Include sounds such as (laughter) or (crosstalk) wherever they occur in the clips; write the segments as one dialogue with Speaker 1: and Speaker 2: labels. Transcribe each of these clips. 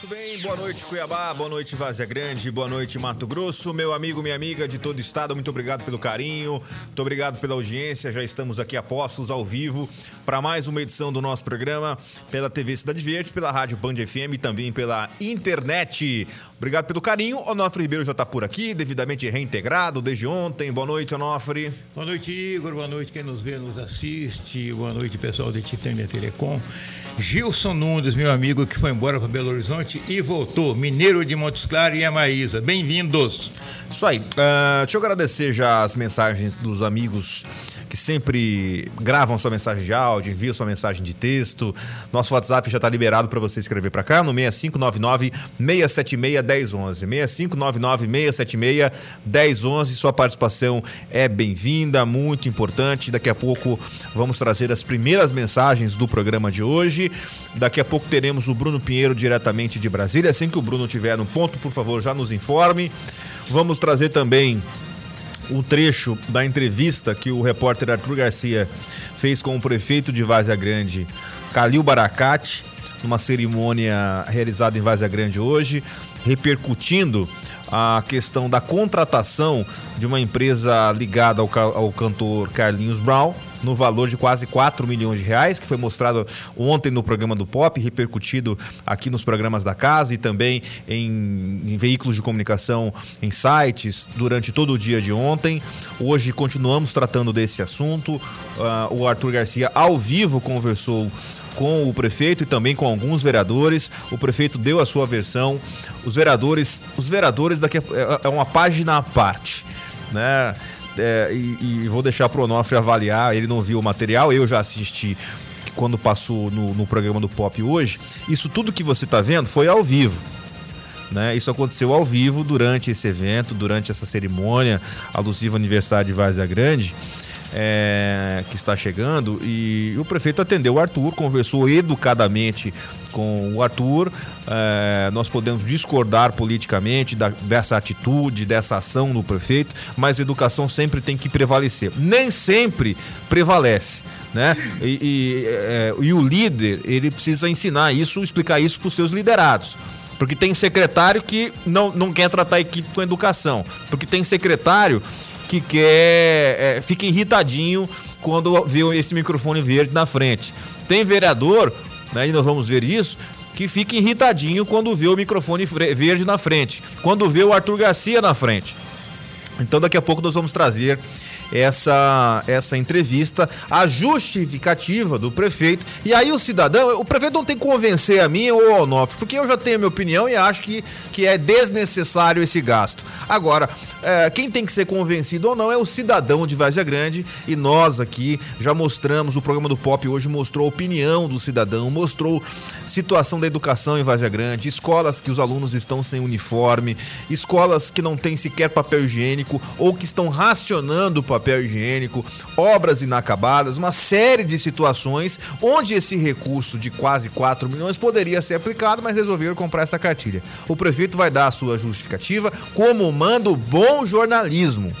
Speaker 1: Muito bem, boa noite Cuiabá, boa noite Vazia Grande, boa noite Mato Grosso, meu amigo, minha amiga de todo o estado, muito obrigado pelo carinho, muito obrigado pela audiência, já estamos aqui apostos ao vivo para mais uma edição do nosso programa pela TV Cidade Verde, pela Rádio Band FM e também pela internet. Obrigado pelo carinho, Onofre Ribeiro já está por aqui, devidamente reintegrado desde ontem, boa noite Onofre.
Speaker 2: Boa noite Igor, boa noite quem nos vê, nos assiste, boa noite pessoal da Titânia Telecom. Gilson Nunes, meu amigo que foi embora para Belo Horizonte e voltou, mineiro de Montes Claros e a Maísa. Bem-vindos.
Speaker 1: Isso aí. Uh, deixa eu agradecer já as mensagens dos amigos que sempre gravam sua mensagem de áudio, enviam sua mensagem de texto. Nosso WhatsApp já está liberado para você escrever para cá no 6599 676 1011. 6599 676 1011. Sua participação é bem-vinda, muito importante. Daqui a pouco vamos trazer as primeiras mensagens do programa de hoje. Daqui a pouco teremos o Bruno Pinheiro diretamente de Brasília. Assim que o Bruno tiver no ponto, por favor, já nos informe. Vamos trazer também um trecho da entrevista que o repórter Arthur Garcia fez com o prefeito de Várzea Grande, Calil Baracate, numa cerimônia realizada em Várzea Grande hoje, repercutindo a questão da contratação de uma empresa ligada ao, ao cantor Carlinhos Brown, no valor de quase 4 milhões de reais, que foi mostrado ontem no programa do Pop, repercutido aqui nos programas da casa e também em, em veículos de comunicação, em sites, durante todo o dia de ontem. Hoje continuamos tratando desse assunto. Uh, o Arthur Garcia, ao vivo, conversou com o prefeito e também com alguns vereadores. O prefeito deu a sua versão. Os vereadores, os vereadores daqui a, é, é uma página à parte, né? É, e, e, vou deixar pro Onofre avaliar. Ele não viu o material, eu já assisti quando passou no, no programa do Pop hoje. Isso tudo que você está vendo foi ao vivo. Né? Isso aconteceu ao vivo durante esse evento, durante essa cerimônia alusiva ao aniversário de Várzea Grande é, que está chegando e o prefeito atendeu o Arthur, conversou educadamente com o Arthur. É, nós podemos discordar politicamente da, dessa atitude, dessa ação do prefeito, mas educação sempre tem que prevalecer. Nem sempre prevalece, né? E, e, é, e o líder ele precisa ensinar isso, explicar isso para os seus liderados. Porque tem secretário que não, não quer tratar a equipe com educação. Porque tem secretário que quer. É, fica irritadinho quando vê esse microfone verde na frente. Tem vereador, né, e nós vamos ver isso, que fica irritadinho quando vê o microfone verde na frente, quando vê o Arthur Garcia na frente. Então daqui a pouco nós vamos trazer essa, essa entrevista, a justificativa do prefeito. E aí o cidadão, o prefeito não tem que convencer a mim ou ao Onofre, porque eu já tenho a minha opinião e acho que, que é desnecessário esse gasto. Agora, é, quem tem que ser convencido ou não é o cidadão de Várzea Grande e nós aqui já mostramos, o programa do Pop hoje mostrou a opinião do cidadão, mostrou situação da educação em Várzea Grande, escolas que os alunos estão sem uniforme, escolas que não têm sequer papel higiênico ou que estão racionando o papel higiênico, obras inacabadas, uma série de situações onde esse recurso de quase 4 milhões poderia ser aplicado, mas resolveram comprar essa cartilha. O prefeito vai dar a sua justificativa como manda o bom jornalismo.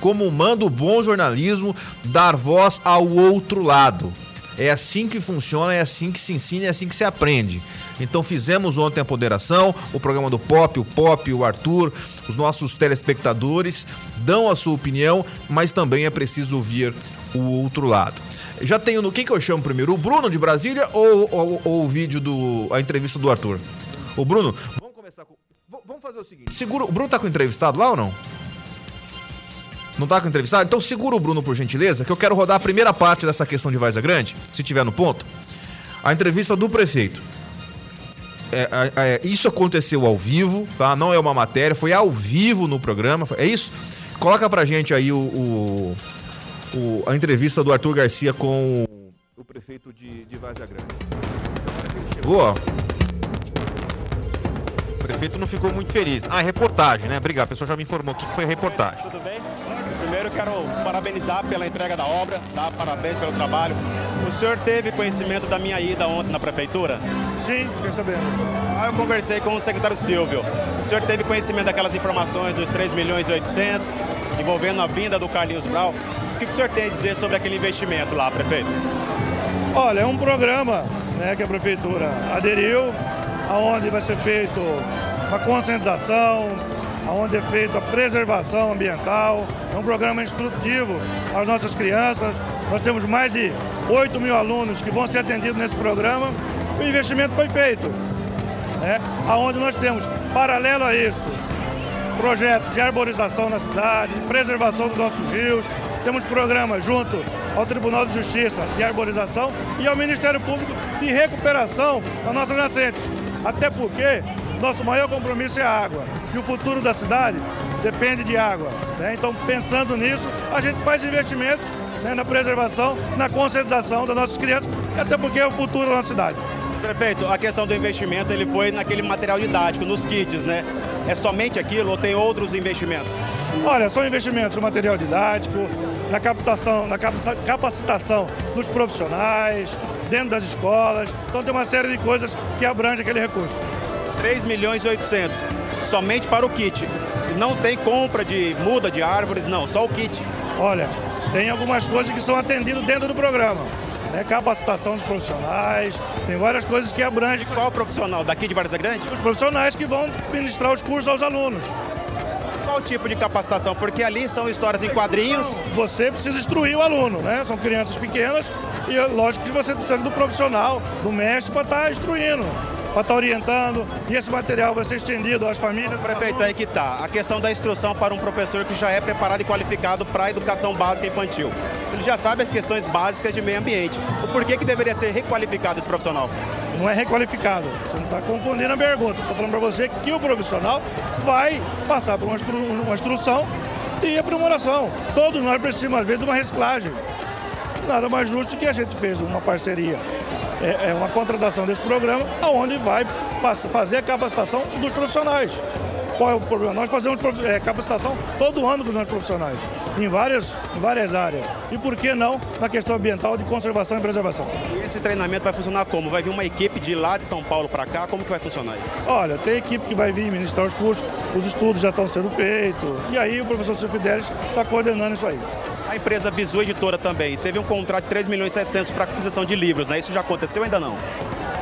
Speaker 1: Como manda o bom jornalismo dar voz ao outro lado. É assim que funciona, é assim que se ensina, é assim que se aprende. Então fizemos ontem a ponderação, o programa do Pop, o Pop, o Arthur, os nossos telespectadores dão a sua opinião, mas também é preciso ouvir o outro lado. Já tenho no quem que eu chamo primeiro, o Bruno de Brasília ou, ou, ou o vídeo do a entrevista do Arthur? O Bruno, vamos começar com vamos fazer o seguinte. Segura. O Bruno tá com o entrevistado lá ou não? Não tá com o entrevistado? Então segura o Bruno, por gentileza, que eu quero rodar a primeira parte dessa questão de Vaza Grande, se tiver no ponto. A entrevista do prefeito. É, é, isso aconteceu ao vivo, tá? Não é uma matéria, foi ao vivo no programa. É isso? Coloca pra gente aí o, o, o a entrevista do Arthur Garcia com o, o prefeito de, de Vaza Grande. Chegou, ó prefeito não ficou muito feliz. Ah, é reportagem, né? Obrigado, a pessoa já me informou aqui que foi reportagem.
Speaker 3: Tudo bem? Primeiro quero parabenizar pela entrega da obra, tá? Parabéns pelo trabalho. O senhor teve conhecimento da minha ida ontem na prefeitura?
Speaker 4: Sim, fiquei sabendo.
Speaker 3: Ah, eu conversei com o secretário Silvio. O senhor teve conhecimento daquelas informações dos 3 milhões e 800, envolvendo a vinda do Carlinhos Brau. O que o senhor tem a dizer sobre aquele investimento lá, prefeito?
Speaker 4: Olha, é um programa né, que a prefeitura aderiu onde vai ser feito uma conscientização, onde é feita a preservação ambiental. É um programa instrutivo às nossas crianças. Nós temos mais de 8 mil alunos que vão ser atendidos nesse programa. O investimento foi feito, né? onde nós temos, paralelo a isso, projetos de arborização na cidade, preservação dos nossos rios, temos programas junto ao Tribunal de Justiça de arborização e ao Ministério Público de recuperação das nossas nascentes. Até porque nosso maior compromisso é a água. E o futuro da cidade depende de água. Né? Então, pensando nisso, a gente faz investimentos né, na preservação, na conscientização das nossas crianças, até porque é o futuro da nossa cidade.
Speaker 3: Prefeito, a questão do investimento ele foi naquele material didático, nos kits, né? É somente aquilo ou tem outros investimentos?
Speaker 4: Olha, são investimentos no material didático, na captação, na capacitação dos profissionais, dentro das escolas. Então tem uma série de coisas que abrange aquele recurso.
Speaker 3: 3 milhões e 800, somente para o kit. Não tem compra de muda de árvores, não, só o kit.
Speaker 4: Olha, tem algumas coisas que são atendidas dentro do programa. Né? Capacitação dos profissionais, tem várias coisas que abrangem.
Speaker 3: Qual profissional? Daqui de Vargas Grande?
Speaker 4: Os profissionais que vão ministrar os cursos aos alunos.
Speaker 3: Qual tipo de capacitação? Porque ali são histórias em quadrinhos.
Speaker 4: Você precisa instruir o aluno, né? São crianças pequenas e lógico que você precisa do profissional, do mestre, para estar tá instruindo para estar tá orientando e esse material vai ser estendido às famílias.
Speaker 3: Prefeito, aí que está. A questão da instrução para um professor que já é preparado e qualificado para a educação básica infantil. Ele já sabe as questões básicas de meio ambiente. O porquê que deveria ser requalificado esse profissional?
Speaker 4: Não é requalificado. Você não está confundindo a pergunta. Estou falando para você que o profissional vai passar por uma, instru uma instrução e aprimoração. Todos nós precisamos, às vezes, de uma reciclagem. Nada mais justo que a gente fez uma parceria é, é uma contratação desse programa, onde vai fazer a capacitação dos profissionais. Qual é o problema? Nós fazemos é, capacitação todo ano com os nossos profissionais, em várias, em várias áreas. E por que não na questão ambiental de conservação e preservação?
Speaker 3: E esse treinamento vai funcionar como? Vai vir uma equipe de lá de São Paulo para cá? Como que vai funcionar isso?
Speaker 4: Olha, tem equipe que vai vir ministrar os cursos, os estudos já estão sendo feitos, e aí o professor Silvio Fidelis está coordenando isso aí.
Speaker 3: A empresa Visu Editora também teve um contrato de 3 milhões e 700 para aquisição de livros, né? Isso já aconteceu ou ainda não?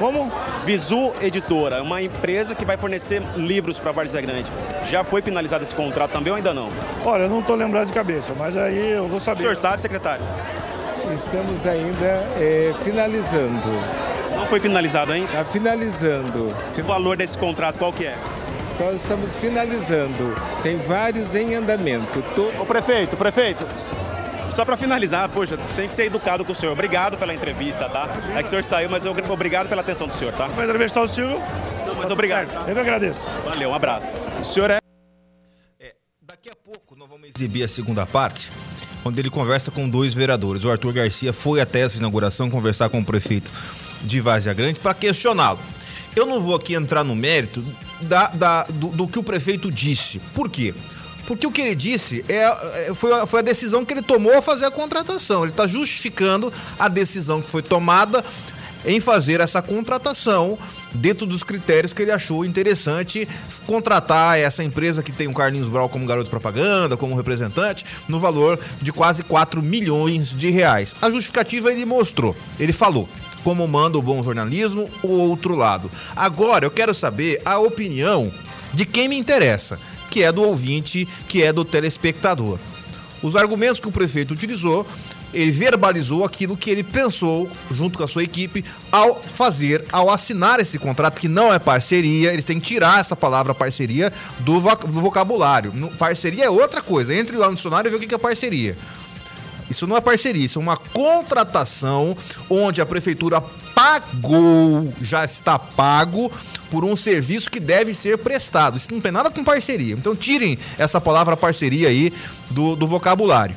Speaker 4: Como?
Speaker 3: Visu Editora, uma empresa que vai fornecer livros para Várzea Grande. Já foi finalizado esse contrato também ou ainda não?
Speaker 4: Olha, eu não estou lembrado de cabeça, mas aí eu vou saber. O
Speaker 3: senhor sabe, secretário?
Speaker 5: Estamos ainda é, finalizando.
Speaker 3: Não foi finalizado ainda?
Speaker 5: Está finalizando.
Speaker 3: O valor desse contrato qual que é?
Speaker 5: Nós estamos finalizando. Tem vários em andamento.
Speaker 3: Tô... O prefeito, prefeito, só para finalizar, poxa, tem que ser educado com o senhor. Obrigado pela entrevista, tá? É que o senhor saiu, mas eu, obrigado pela atenção do senhor, tá?
Speaker 4: Vai entrevistar o Silvio?
Speaker 3: Não, mas obrigado. Tá?
Speaker 4: Eu que agradeço.
Speaker 3: Valeu, um abraço. O senhor é...
Speaker 1: é... Daqui a pouco nós vamos exibir a segunda parte, onde ele conversa com dois vereadores. O Arthur Garcia foi até essa inauguração conversar com o prefeito de Várzea Grande para questioná-lo. Eu não vou aqui entrar no mérito da, da do, do que o prefeito disse. Por quê? Porque o que ele disse é, é, foi, a, foi a decisão que ele tomou ao fazer a contratação. Ele está justificando a decisão que foi tomada em fazer essa contratação dentro dos critérios que ele achou interessante contratar essa empresa que tem o Carlinhos Brau como garoto propaganda, como representante, no valor de quase 4 milhões de reais. A justificativa ele mostrou, ele falou como manda o bom jornalismo, o outro lado. Agora eu quero saber a opinião de quem me interessa que é do ouvinte, que é do telespectador. Os argumentos que o prefeito utilizou, ele verbalizou aquilo que ele pensou junto com a sua equipe ao fazer, ao assinar esse contrato, que não é parceria, eles têm que tirar essa palavra parceria do, vocabulário. Parceria é outra coisa. Entre lá no dicionário e vê o que é parceria. Isso não é parceria, isso é uma contratação onde a prefeitura pagou, já está pago por um serviço que deve ser prestado. Isso não tem nada com parceria. Então tirem essa palavra parceria aí do, do vocabulário.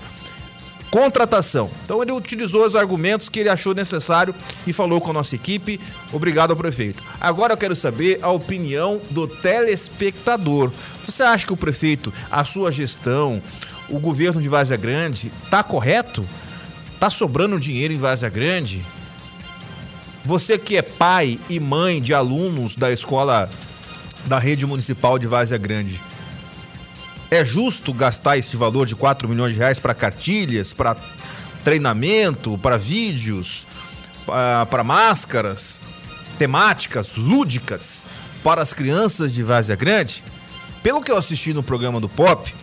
Speaker 1: Contratação. Então ele utilizou os argumentos que ele achou necessário e falou com a nossa equipe. Obrigado ao prefeito. Agora eu quero saber a opinião do telespectador. Você acha que o prefeito, a sua gestão, o governo de Várzea Grande tá correto? Tá sobrando dinheiro em Várzea Grande? Você que é pai e mãe de alunos da escola da rede municipal de Várzea Grande, é justo gastar esse valor de 4 milhões de reais para cartilhas, para treinamento, para vídeos, para máscaras? temáticas lúdicas para as crianças de Várzea Grande, pelo que eu assisti no programa do Pop,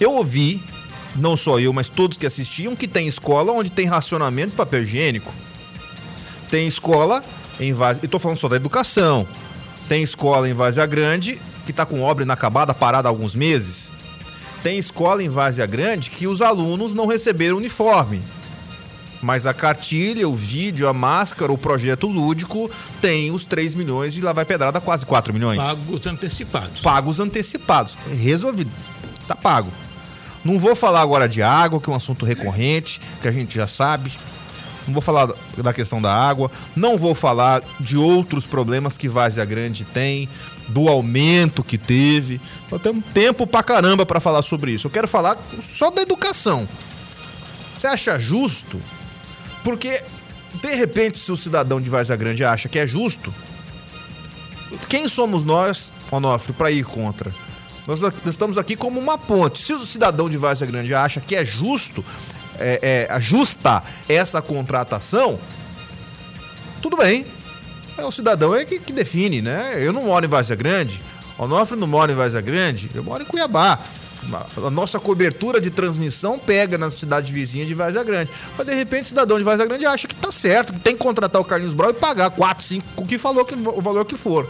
Speaker 1: eu ouvi, não só eu, mas todos que assistiam, que tem escola onde tem racionamento de papel higiênico. Tem escola em Várzea... E tô falando só da educação. Tem escola em Várzea Grande que tá com obra inacabada, parada há alguns meses. Tem escola em Várzea Grande que os alunos não receberam uniforme. Mas a cartilha, o vídeo, a máscara, o projeto lúdico tem os 3 milhões e lá vai pedrada quase 4 milhões.
Speaker 2: Pagos antecipados.
Speaker 1: Pagos antecipados. Resolvido. Tá pago. Não vou falar agora de água, que é um assunto recorrente, que a gente já sabe. Não vou falar da questão da água. Não vou falar de outros problemas que Várzea Grande tem, do aumento que teve. Nós temos tempo pra caramba para falar sobre isso. Eu quero falar só da educação. Você acha justo? Porque, de repente, se o cidadão de Várzea Grande acha que é justo, quem somos nós, Onofre, para ir contra? Nós estamos aqui como uma ponte. Se o cidadão de Várzea Grande acha que é justo, é, é, essa contratação, tudo bem. É o cidadão é que, que define, né? Eu não moro em Várzea Grande, Onofre não mora em Várzea Grande, eu moro em Cuiabá. A nossa cobertura de transmissão pega na cidade vizinha de Várzea Grande. Mas de repente o cidadão de Várzea Grande acha que tá certo, que tem que contratar o Carlinhos Brau e pagar 4, 5, o que falou que o valor que for.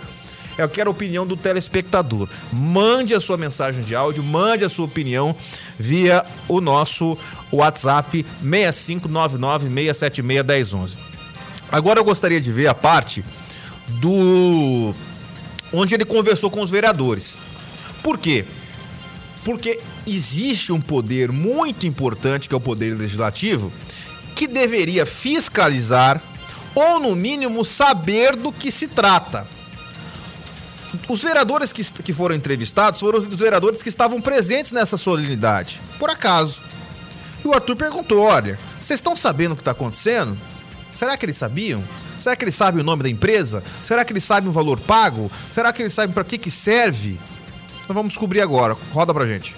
Speaker 1: Eu quero a opinião do telespectador. Mande a sua mensagem de áudio, mande a sua opinião via o nosso WhatsApp 6599676111. Agora eu gostaria de ver a parte do onde ele conversou com os vereadores. Por quê? Porque existe um poder muito importante, que é o poder legislativo, que deveria fiscalizar ou, no mínimo, saber do que se trata. Os vereadores que, que foram entrevistados foram os vereadores que estavam presentes nessa solenidade, por acaso. E o Arthur perguntou: olha, vocês estão sabendo o que está acontecendo? Será que eles sabiam? Será que eles sabem o nome da empresa? Será que eles sabem o valor pago? Será que eles sabem para que, que serve? Nós vamos descobrir agora. Roda pra gente.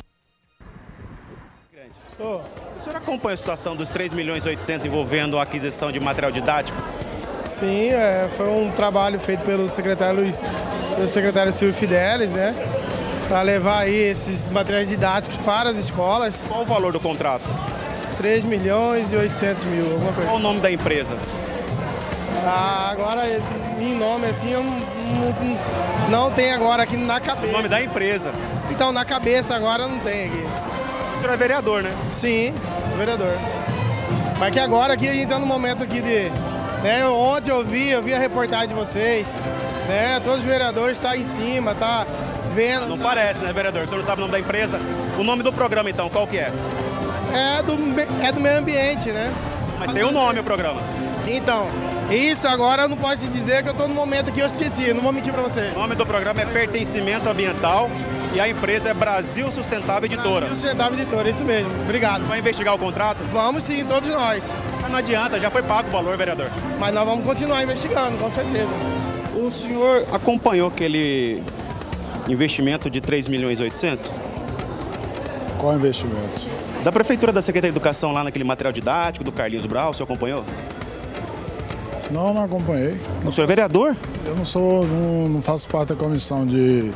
Speaker 3: O senhor acompanha a situação dos 3 milhões e 800 envolvendo a aquisição de material didático?
Speaker 6: Sim, é, foi um trabalho feito pelo secretário Luiz, pelo secretário Silvio Fidelis, né? Para levar aí esses materiais didáticos para as escolas.
Speaker 3: Qual o valor do contrato?
Speaker 6: 3 milhões e 800 mil, alguma coisa.
Speaker 3: Qual o nome da empresa?
Speaker 6: Ah, agora, em nome assim, eu não, não, tem agora aqui na cabeça.
Speaker 3: O nome da empresa?
Speaker 6: Então, na cabeça agora não tem aqui.
Speaker 3: O senhor é vereador, né?
Speaker 6: Sim, vereador. Mas que agora aqui a gente está no momento aqui de... Né, ontem eu vi, eu vi a reportagem de vocês, né? Todos os vereadores estão tá em cima, tá vendo.
Speaker 3: Não parece, né, vereador? O senhor não sabe o nome da empresa? O nome do programa, então, qual que é?
Speaker 6: É do, é do meio ambiente, né?
Speaker 3: Mas tem o um nome o programa.
Speaker 6: Então, isso agora eu não posso te dizer que eu estou no momento que eu esqueci, não vou mentir para você.
Speaker 3: O nome do programa é Pertencimento Ambiental e a empresa é Brasil Sustentável Editora.
Speaker 6: Brasil Sustentável Editora, isso mesmo. Obrigado.
Speaker 3: Vai investigar o contrato?
Speaker 6: Vamos sim, todos nós.
Speaker 3: Não adianta, já foi pago o valor, vereador.
Speaker 6: Mas nós vamos continuar investigando, com certeza.
Speaker 3: O senhor acompanhou aquele investimento de 3 milhões e 800?
Speaker 7: Qual investimento?
Speaker 3: Da Prefeitura da Secretaria de Educação lá naquele material didático do Carlinhos Brau, o senhor acompanhou?
Speaker 7: Não, não acompanhei.
Speaker 3: O senhor é vereador?
Speaker 7: Eu não sou, não, não faço parte da comissão de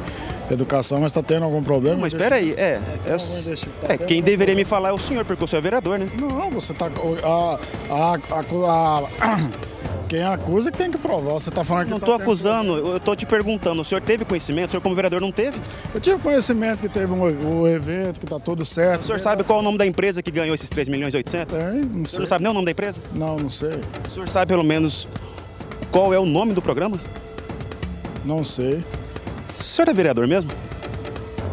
Speaker 7: educação, mas está tendo algum problema?
Speaker 3: Mas espera aí, é, é, é, quem deveria me falar é o senhor, porque o senhor é vereador, né?
Speaker 7: Não, você está a, a, a, a (coughs) quem acusa que tem que provar. Você está falando que
Speaker 3: não
Speaker 7: estou
Speaker 3: tá acusando, eu estou te perguntando. O senhor teve conhecimento? O senhor, como vereador, não teve?
Speaker 7: Eu tive conhecimento que teve um, um evento, que está tudo certo.
Speaker 3: O senhor sabe qual é o nome da empresa que ganhou esses 3 milhões e 800?
Speaker 7: Tem, não sei.
Speaker 3: O senhor não sabe nem o nome da empresa?
Speaker 7: Não, não sei.
Speaker 3: O senhor sabe pelo menos qual é o nome do programa?
Speaker 7: Não sei.
Speaker 3: O senhor é vereador mesmo?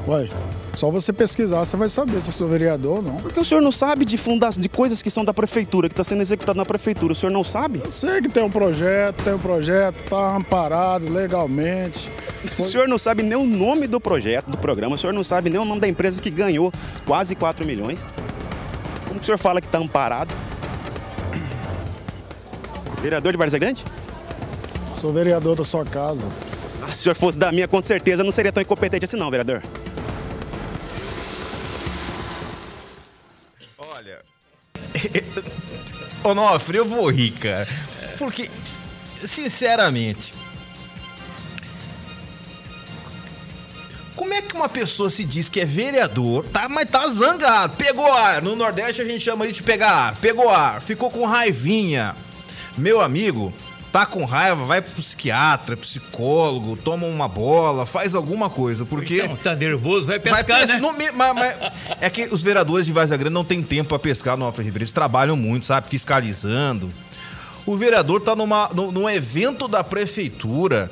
Speaker 7: Uai, só você pesquisar, você vai saber se eu sou vereador ou não.
Speaker 3: Porque o senhor não sabe de fundas, de coisas que são da prefeitura, que está sendo executado na prefeitura. O senhor não sabe?
Speaker 7: Eu sei que tem um projeto, tem um projeto, está amparado legalmente.
Speaker 3: Foi... O senhor não sabe nem o nome do projeto, do programa, o senhor não sabe nem o nome da empresa que ganhou quase 4 milhões. Como que o senhor fala que está amparado? Vereador de Várzea Grande?
Speaker 7: Sou vereador da sua casa.
Speaker 3: Se o senhor fosse da minha, com certeza não seria tão incompetente assim não, vereador.
Speaker 1: Olha... Onofre, eu vou rir, cara. Porque sinceramente, como é que uma pessoa se diz que é vereador, tá, mas tá zangado, pegou ar, no Nordeste a gente chama isso de pegar ar, pegou ar, ficou com raivinha. Meu amigo, tá com raiva, vai pro psiquiatra, psicólogo, toma uma bola, faz alguma coisa, porque...
Speaker 2: Então, tá nervoso, vai pescar,
Speaker 1: Vai pes-
Speaker 2: né?
Speaker 1: no mas- mas- é que os vereadores de Várzea Grande não tem tempo pra pescar no Alfredo Ribeiro. Eles trabalham muito, sabe? Fiscalizando. O vereador tá numa, num, num evento da prefeitura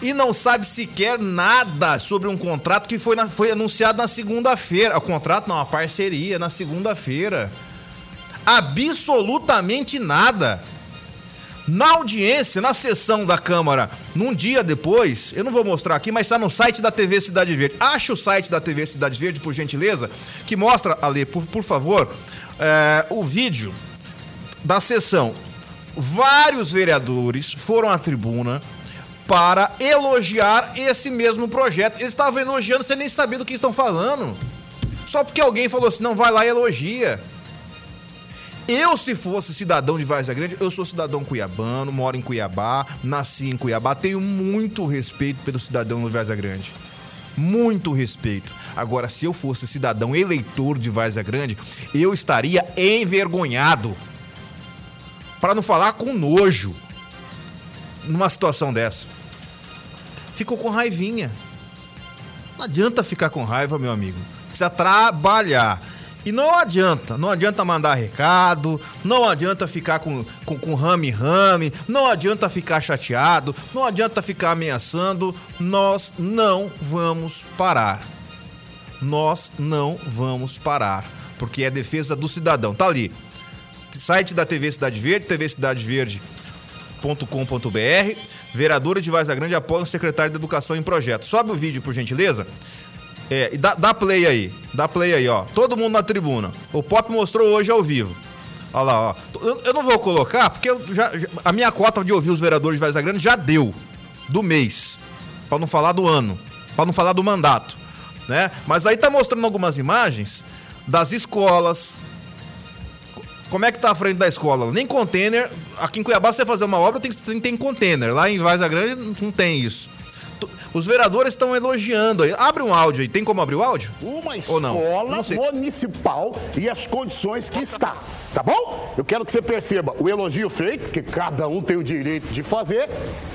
Speaker 1: e não sabe sequer nada sobre um contrato que foi, na- foi anunciado na segunda-feira. O contrato não, a parceria na segunda-feira. Absolutamente nada. Na audiência, na sessão da Câmara, num dia depois, eu não vou mostrar aqui, mas está no site da TV Cidade Verde. Acha o site da TV Cidade Verde, por gentileza, que mostra, Ale, por, por favor, é, o vídeo da sessão. Vários vereadores foram à tribuna para elogiar esse mesmo projeto. Eles estavam elogiando sem nem saber do que estão falando. Só porque alguém falou assim, não, vai lá e elogia. Eu, se fosse cidadão de Várzea Grande, eu sou cidadão cuiabano, moro em Cuiabá, nasci em Cuiabá, tenho muito respeito pelo cidadão de Várzea Grande. Muito respeito. Agora, se eu fosse cidadão eleitor de Várzea Grande, eu estaria envergonhado. Para não falar com nojo numa situação dessa. Ficou com raivinha. Não adianta ficar com raiva, meu amigo. Precisa trabalhar. E não adianta, não adianta mandar recado, não adianta ficar com, com, com rame-rame, não adianta ficar chateado, não adianta ficar ameaçando. Nós não vamos parar. Nós não vamos parar. Porque é defesa do cidadão. Tá ali. Site da TV Cidade Verde, tvcidadeverde.com.br. Vereadores de Vaza Grande apoiam o secretário de Educação em projeto. Sobe o vídeo, por gentileza. É, dá, dá play aí. Dá play aí, ó. Todo mundo na tribuna. O Pop mostrou hoje ao vivo. Olha lá, ó. Eu, não vou colocar, porque já, a minha cota de ouvir os vereadores de Vaza Grande já deu. Do mês. Pra não falar do ano. Pra não falar do mandato. Né? Mas aí tá mostrando algumas imagens das escolas. Como é que tá a frente da escola? Nem container. Aqui em Cuiabá, você fazer uma obra, tem, tem, tem container. Lá em Vaza Grande não tem isso. Os vereadores estão elogiando aí. Abre um áudio aí. Tem como abrir o áudio?
Speaker 8: uma
Speaker 1: Ou não?
Speaker 8: escola
Speaker 1: Não sei.
Speaker 8: municipal e as condições que está. Tá bom? Eu quero que você perceba o elogio feito, que cada um tem o direito de fazer,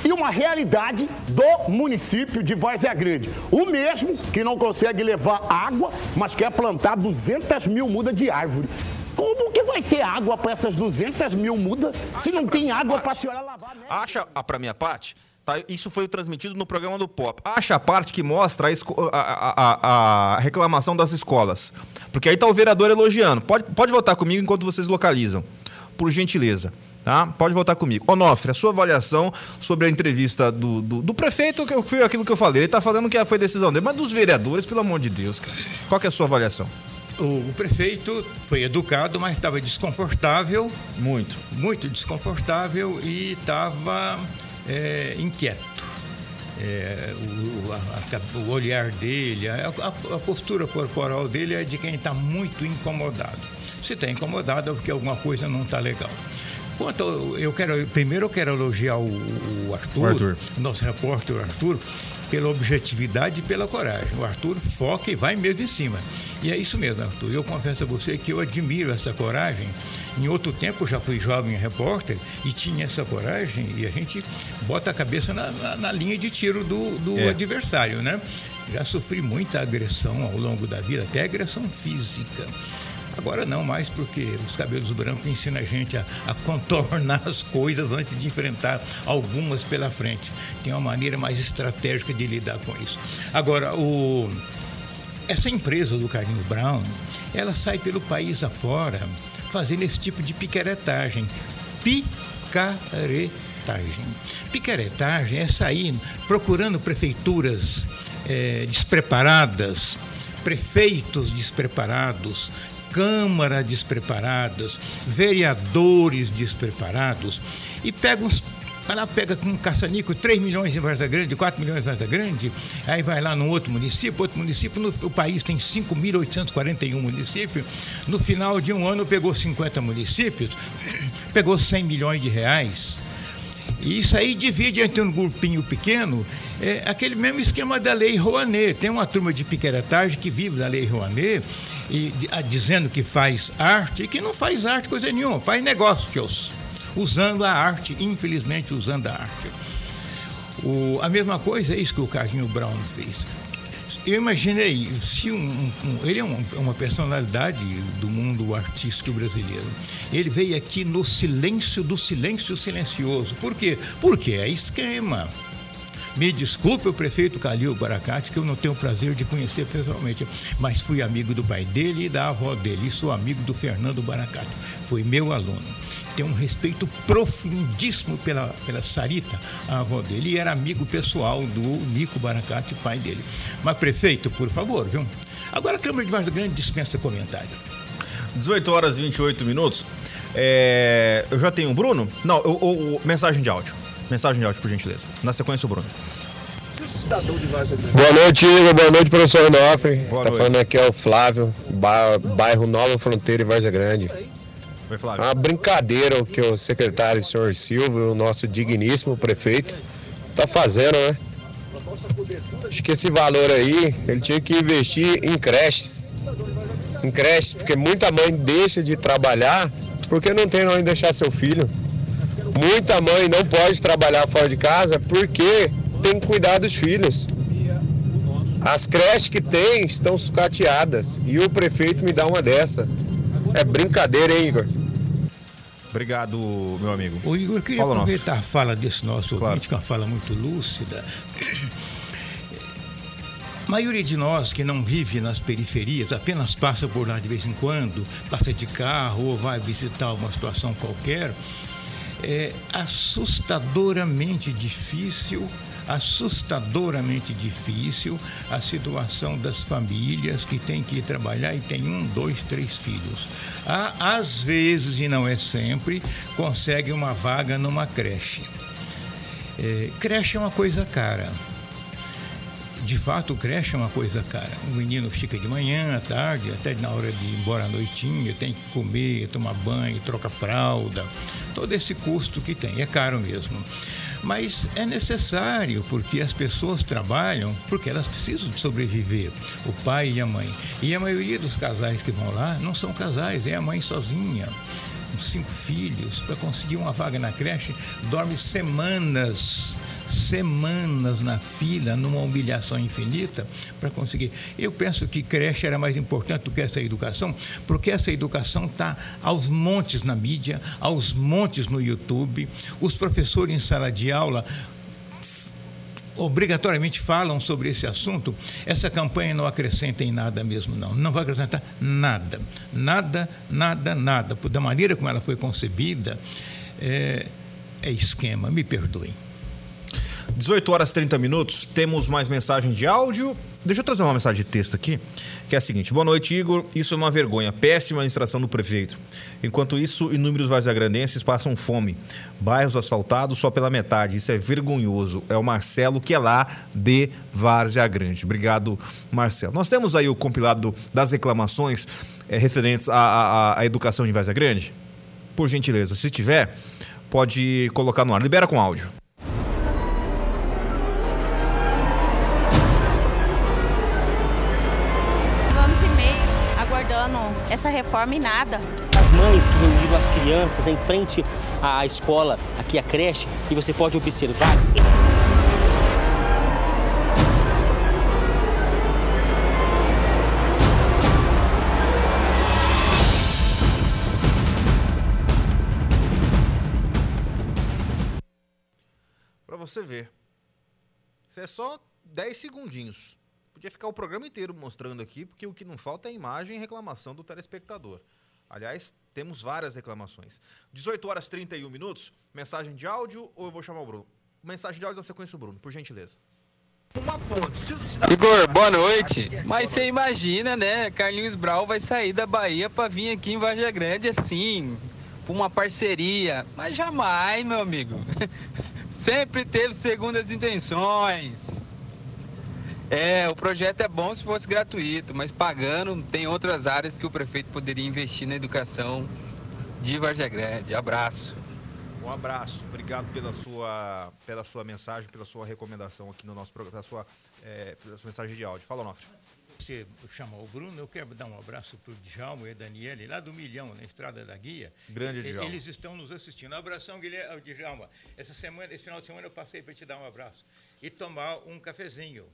Speaker 8: e uma realidade do município de Várzea Grande. O mesmo que não consegue levar água, mas quer plantar 200 mil mudas de árvore. Como que vai ter água para essas 200 mil mudas se não tem água para a senhora lavar? Né?
Speaker 1: Acha a pra minha parte? Tá, isso foi transmitido no programa do Pop. Acha a parte que mostra a, a- a- a- reclamação das escolas. Porque aí tá o vereador elogiando. Pode, pode votar comigo enquanto vocês localizam. Por gentileza. Tá? Pode votar comigo. Onofre, a sua avaliação sobre a entrevista do, do, do prefeito, que foi aquilo que eu falei. Ele tá falando que foi decisão dele. Mas dos vereadores, pelo amor de Deus, cara. Qual é a sua avaliação?
Speaker 2: O prefeito foi educado, mas estava desconfortável,
Speaker 1: Muito.
Speaker 2: muito desconfortável e estava é, inquieto. É, o, a- o olhar dele, a, a- a postura corporal dele é de quem está muito incomodado. Se está incomodado é porque alguma coisa não está legal. Quanto ao- eu quero, primeiro eu quero elogiar o, o Arthur,
Speaker 1: O Arthur.
Speaker 2: nosso repórter Arthur, pela objetividade e pela coragem. O Arthur foca e vai mesmo em cima. E é isso mesmo, Arthur. Eu confesso a você que eu admiro essa coragem. Em outro tempo já fui jovem repórter e tinha essa coragem e a gente bota a cabeça na, na- na linha de tiro do, do
Speaker 1: É.
Speaker 2: adversário, né? Já sofri muita agressão ao longo da vida, até agressão física. Agora não mais, porque os cabelos brancos ensinam a gente a, a contornar (laughs) as coisas antes de enfrentar algumas pela frente. Tem uma maneira mais estratégica de lidar com isso. Agora, o, essa empresa do Carlinhos Brown, ela sai pelo país afora fazendo esse tipo de picaretagem. Picaretagem. Picaretagem é sair procurando prefeituras eh, despreparadas, prefeitos despreparados, Câmara despreparadas, vereadores despreparados, e pega uns ela pega com um caçanico 3 milhões em Varda Grande, 4 milhões em Varda Grande, aí vai lá num outro município, outro município, no, o país tem 5.841 municípios, no final de um ano pegou 50 municípios, (clears throat) pegou 100 milhões de reais. E isso aí divide entre um grupinho pequeno, é, aquele mesmo esquema da Lei Rouanet. Tem uma turma de piqueretagem que vive da Lei Rouanet e a, dizendo que faz arte e que não faz arte coisa nenhuma, faz negócios, usando a arte, infelizmente usando a arte. O, a mesma coisa é isso que o Carlinho Brown fez. Eu imaginei, se um, um, ele é um, uma personalidade do mundo artístico brasileiro. Ele veio aqui no silêncio do silêncio silencioso. Por quê? Porque é esquema. Me desculpe o prefeito Calil Baracate, que eu não tenho o prazer de conhecer pessoalmente, mas fui amigo do pai dele e da avó dele, e sou amigo do Fernando Baracate. Foi meu aluno tem um respeito profundíssimo pela, pela Sarita, a avó dele, e era amigo pessoal do Nico Baracate, pai dele. Mas, prefeito, por favor, viu? Agora a Câmara de Vargas Grande dispensa comentário.
Speaker 1: 18 horas e 28 minutos. É, eu já tenho o Bruno? Não, o, o, o, mensagem de áudio. Mensagem de áudio, por gentileza. Na sequência, o Bruno.
Speaker 9: Boa noite, Igor. Boa noite, professor Onofre. Boa tá noite. falando aqui é o Flávio, bairro Nova Fronteira e Varza Grande. Oi, Flávio. Uma brincadeira o que o secretário, o senhor Silvio, o nosso digníssimo prefeito, tá fazendo, né? Acho que esse valor aí, ele tinha que investir em creches. Em creches, porque muita mãe deixa de trabalhar porque não tem onde deixar seu filho. Muita mãe não pode trabalhar fora de casa porque tem que cuidar dos filhos. As creches que tem estão sucateadas e o prefeito me dá uma dessa. É brincadeira, hein, Igor?
Speaker 1: Obrigado, meu amigo.
Speaker 2: O Igor, eu queria fala aproveitar a fala desse nosso claro. ouvinte, que é uma fala muito lúcida. A maioria de nós que não vive nas periferias, apenas passa por lá de vez em quando, passa de carro ou vai visitar uma situação qualquer, é assustadoramente difícil assustadoramente difícil a situação das famílias que têm que ir trabalhar e tem um, dois, três filhos. Há, às vezes, e não é sempre, consegue uma vaga numa creche. É, creche é uma coisa cara. De fato, creche é uma coisa cara. O menino fica de manhã, à tarde, até na hora de ir embora à noitinha, tem que comer, tomar banho, troca fralda. Todo esse custo que tem, é caro mesmo. Mas é necessário, porque as pessoas trabalham porque elas precisam de sobreviver, o pai e a mãe. E a maioria dos casais que vão lá não são casais, é a mãe sozinha cinco filhos, para conseguir uma vaga na creche, dorme semanas semanas na fila, numa humilhação infinita para conseguir. Eu penso que creche era mais importante do que essa educação, porque essa educação está aos montes na mídia, aos montes no YouTube. Os professores em sala de aula obrigatoriamente falam sobre esse assunto, essa campanha não acrescenta em nada mesmo, não. Não vai acrescentar nada. Nada, nada, nada. Da maneira como ela foi concebida, é, é esquema, me perdoem.
Speaker 1: 18 horas e 30 minutos, temos mais mensagem de áudio. Deixa eu trazer uma mensagem de texto aqui, que é a seguinte: Boa noite, Igor. Isso é uma vergonha. Péssima administração do prefeito. Enquanto isso, inúmeros varziagrandenses passam fome. Bairros asfaltados só pela metade. Isso é vergonhoso. É o Marcelo, que é lá de Várzea Grande. Obrigado, Marcelo. Nós temos aí o compilado das reclamações é, referentes à, à, à educação em Várzea Grande? Por gentileza, se tiver, pode colocar no ar. Libera com áudio.
Speaker 10: Essa reforma e nada.
Speaker 11: As mães que reuniram as crianças em frente à escola, aqui a creche, e você pode observar.
Speaker 1: Para você ver. Isso é só 10 segundinhos. Podia ficar o programa inteiro mostrando aqui, porque o que não falta é imagem e reclamação do telespectador. Aliás, temos várias reclamações. 18 horas 31 minutos, mensagem de áudio ou eu vou chamar o Bruno? Mensagem de áudio da sequência do Bruno, por gentileza.
Speaker 12: Igor, boa noite. Mas você imagina, né? Carlinhos Brau vai sair da Bahia para vir aqui em Vargem Grande assim, por uma parceria. Mas jamais, meu amigo. (laughs) Sempre teve segundas intenções. É, o projeto é bom se fosse gratuito, mas pagando tem outras áreas que o prefeito poderia investir na educação de Vargem Grande. Abraço.
Speaker 1: Um abraço, obrigado pela sua, pela sua mensagem, pela sua recomendação aqui no nosso programa, pela sua, é, pela sua mensagem de áudio. Fala, Nofre.
Speaker 2: Você chamou o Bruno, eu quero dar um abraço para o Djalma e a Daniele, lá do Milhão, na Estrada da Guia.
Speaker 1: Grande Djalma.
Speaker 2: Eles estão nos assistindo. Um abração, Guilherme, Djalma. Essa semana, esse final de semana eu passei para te dar um abraço. E tomar um cafezinho.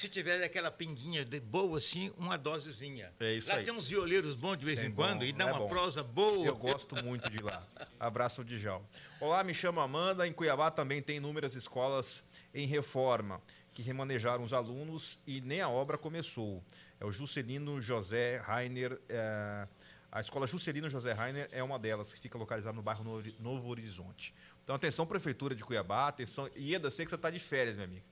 Speaker 2: Se tiver aquela pinguinha de boa assim, uma dosezinha.
Speaker 1: É isso
Speaker 2: lá
Speaker 1: aí.
Speaker 2: tem uns violeiros bons de vez
Speaker 1: Tem
Speaker 2: em quando
Speaker 1: bom,
Speaker 2: e dá
Speaker 1: é
Speaker 2: uma
Speaker 1: bom.
Speaker 2: prosa boa.
Speaker 1: Eu gosto muito de lá. Abraço ao Djalma. Olá, me chamo Amanda. Em Cuiabá também tem inúmeras escolas em reforma que remanejaram os alunos e nem a obra começou. É o Juscelino José Rainer. é, a escola Juscelino José Rainer é uma delas, que fica localizada no bairro Novo- Novo Horizonte. Então, atenção, Prefeitura de Cuiabá, atenção. Ieda, sei que você está de férias, minha amiga.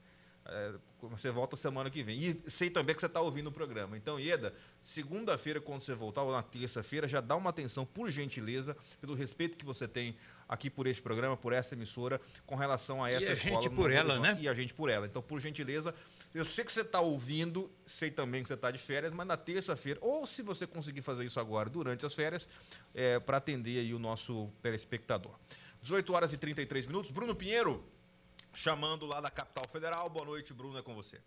Speaker 1: É, você volta semana que vem. E sei também que você está ouvindo o programa. Então, Ieda, segunda-feira, quando você voltar, ou na terça-feira, já dá uma atenção, por gentileza, pelo respeito que você tem aqui por este programa, por essa emissora, com relação a
Speaker 2: E
Speaker 1: essa
Speaker 2: a
Speaker 1: escola.
Speaker 2: gente por ela, né?
Speaker 1: E a gente por ela. Então, por gentileza, eu sei que você está ouvindo, sei também que você está de férias, mas na terça-feira, ou se você conseguir fazer isso agora, durante as férias, é, para atender aí o nosso telespectador. 18 horas e 33 minutos. Bruno Pinheiro, chamando lá da capital federal. Boa noite, Bruno, é com você.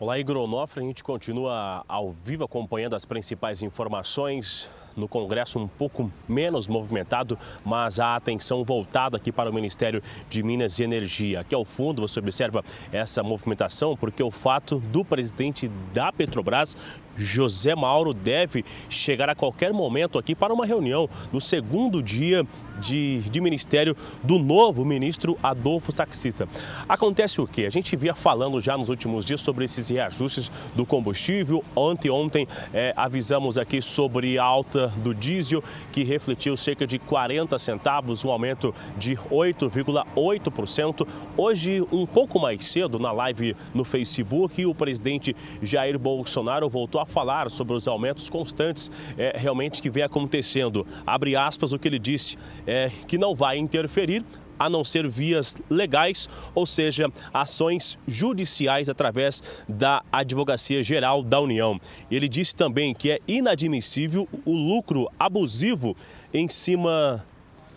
Speaker 13: Olá, Igor Onofre. A gente continua ao vivo acompanhando as principais informações no Congresso um pouco menos movimentado, mas a atenção voltada aqui para o Ministério de Minas e Energia. Aqui ao fundo você observa essa movimentação porque o fato do presidente da Petrobras José Mauro deve chegar a qualquer momento aqui para uma reunião no segundo dia de, de ministério do novo ministro Adolfo Saxista. Acontece o que? A gente via falando já nos últimos dias sobre esses reajustes do combustível. Ontem, ontem eh, avisamos aqui sobre a alta do diesel, que refletiu cerca de 40 centavos, um aumento de 8,8%. Hoje, um pouco mais cedo, na live no Facebook, o presidente Jair Bolsonaro voltou a falar sobre os aumentos constantes é, realmente que vem acontecendo. Abre aspas o que ele disse, é, que não vai interferir a não ser vias legais, ou seja, ações judiciais através da Advocacia Geral da União. Ele disse também que é inadmissível o lucro abusivo em cima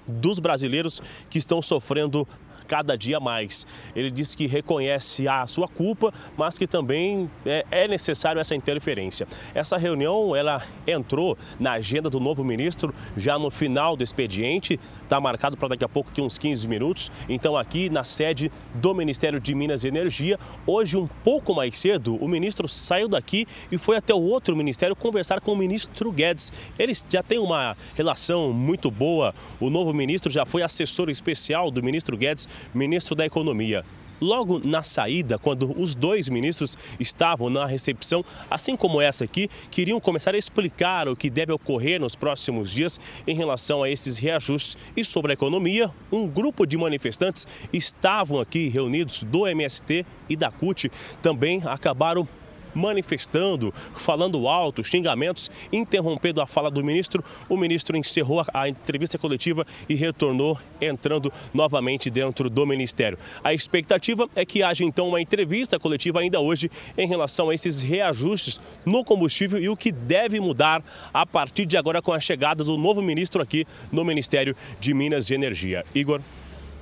Speaker 13: dos brasileiros que estão sofrendo cada dia mais. Ele disse que reconhece a sua culpa, mas que também é, é, necessário essa interferência. Essa reunião ela entrou na agenda do novo ministro já no final do expediente, está marcado para daqui a pouco uns 15 minutos. Então aqui na sede do Ministério de Minas e Energia, hoje um pouco mais cedo, o ministro saiu daqui e foi até o outro ministério conversar com o ministro Guedes. Eles já têm uma relação muito boa. O novo ministro já foi assessor especial do ministro Guedes ministro da Economia. Logo na saída, quando os dois ministros estavam na recepção, assim como essa aqui, queriam começar a explicar o que deve ocorrer nos próximos dias em relação a esses reajustes. E sobre a economia, um grupo de manifestantes estavam aqui reunidos do MST e da CUT, também acabaram manifestando, falando alto, xingamentos, interrompendo a fala do ministro. O ministro encerrou a entrevista coletiva e retornou entrando novamente dentro do ministério. A expectativa é que haja então uma entrevista coletiva ainda hoje em relação a esses reajustes no combustível e o que deve mudar a partir de agora com a chegada do novo ministro aqui no Ministério de Minas e Energia. Igor.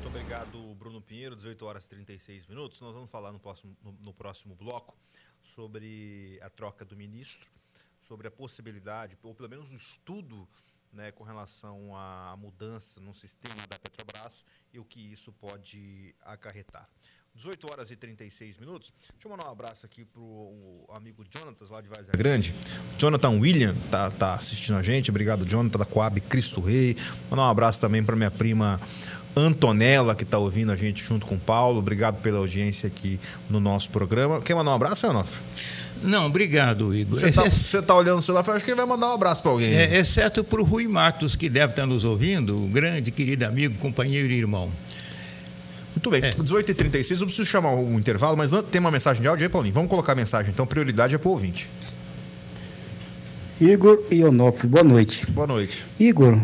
Speaker 1: Muito obrigado, Bruno Pinheiro. 18 horas e 36 minutos. Nós vamos falar no próximo, no, no próximo bloco sobre a troca do ministro, sobre a possibilidade, ou pelo menos o estudo né, com relação à mudança no sistema da Petrobras e o que isso pode acarretar. 18 horas e 36 minutos. Deixa eu mandar um abraço aqui pro amigo Jonatas, lá de Várzea Grande. Jonathan William tá, tá assistindo a gente. Obrigado, Jonathan, da Coab Cristo Rei. Mandar um abraço também para minha prima Antonella, que está ouvindo a gente junto com o Paulo. Obrigado pela audiência aqui no nosso programa. Quer mandar um abraço, Onofre?
Speaker 2: Não, obrigado, Igor.
Speaker 1: Você está tá olhando o celular e acho que ele vai mandar um abraço para alguém.
Speaker 2: É, exceto para o Rui Matos, que deve estar nos ouvindo, o grande, querido amigo, companheiro e irmão.
Speaker 1: Muito bem, é. 18h36, eu preciso chamar um intervalo, mas tem uma mensagem de áudio aí, Paulinho? Vamos colocar a mensagem, então, prioridade é para o ouvinte.
Speaker 14: Igor e Onofre, boa noite.
Speaker 1: Boa noite.
Speaker 14: Igor,